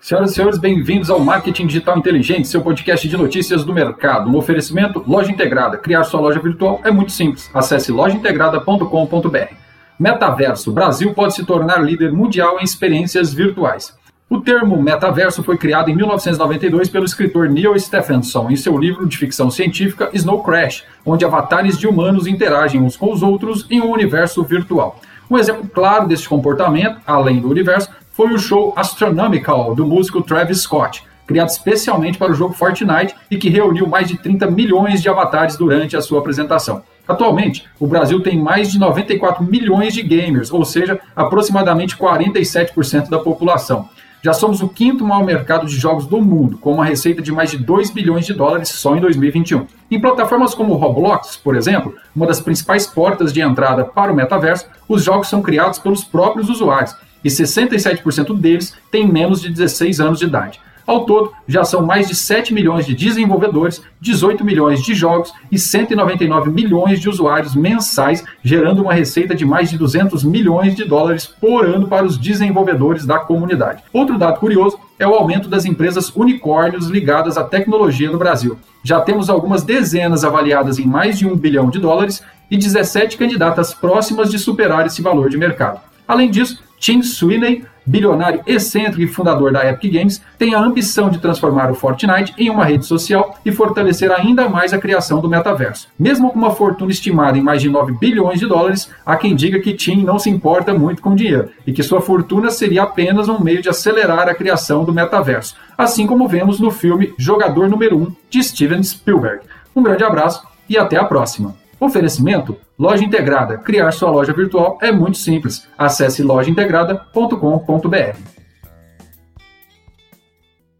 Senhoras e senhores, bem-vindos ao Marketing Digital Inteligente, seu podcast de notícias do mercado. Um oferecimento Loja Integrada. Criar sua loja virtual é muito simples. Acesse lojaintegrada.com.br. Metaverso. Brasil pode se tornar líder mundial em experiências virtuais. O termo metaverso foi criado em 1992 pelo escritor Neil Stephenson em seu livro de ficção científica Snow Crash, onde avatares de humanos interagem uns com os outros em um universo virtual. Um exemplo claro desse comportamento, além do universo, foi o show Astronomical do músico Travis Scott, criado especialmente para o jogo Fortnite e que reuniu mais de 30 milhões de avatares durante a sua apresentação. Atualmente, o Brasil tem mais de 94 milhões de gamers, ou seja, aproximadamente 47% da população. Já somos o quinto maior mercado de jogos do mundo, com uma receita de mais de 2 bilhões de dólares só em 2021. Em plataformas como o Roblox, por exemplo, uma das principais portas de entrada para o metaverso, os jogos são criados pelos próprios usuários e 67% deles têm menos de 16 anos de idade. Ao todo, já são mais de 7 milhões de desenvolvedores, 18 milhões de jogos e 199 milhões de usuários mensais, gerando uma receita de mais de 200 milhões de dólares por ano para os desenvolvedores da comunidade. Outro dado curioso é o aumento das empresas unicórnios ligadas à tecnologia no Brasil. Já temos algumas dezenas avaliadas em mais de um bilhão de dólares e 17 candidatas próximas de superar esse valor de mercado. Além disso, Tim Sweeney, bilionário excêntrico e fundador da Epic Games, tem a ambição de transformar o Fortnite em uma rede social e fortalecer ainda mais a criação do metaverso. Mesmo com uma fortuna estimada em mais de 9 bilhões de dólares, há quem diga que Tim não se importa muito com dinheiro e que sua fortuna seria apenas um meio de acelerar a criação do metaverso, assim como vemos no filme Jogador Número 1 de Steven Spielberg. Um grande abraço e até a próxima! Oferecimento: Loja Integrada. Criar sua loja virtual é muito simples. Acesse lojaintegrada.com.br.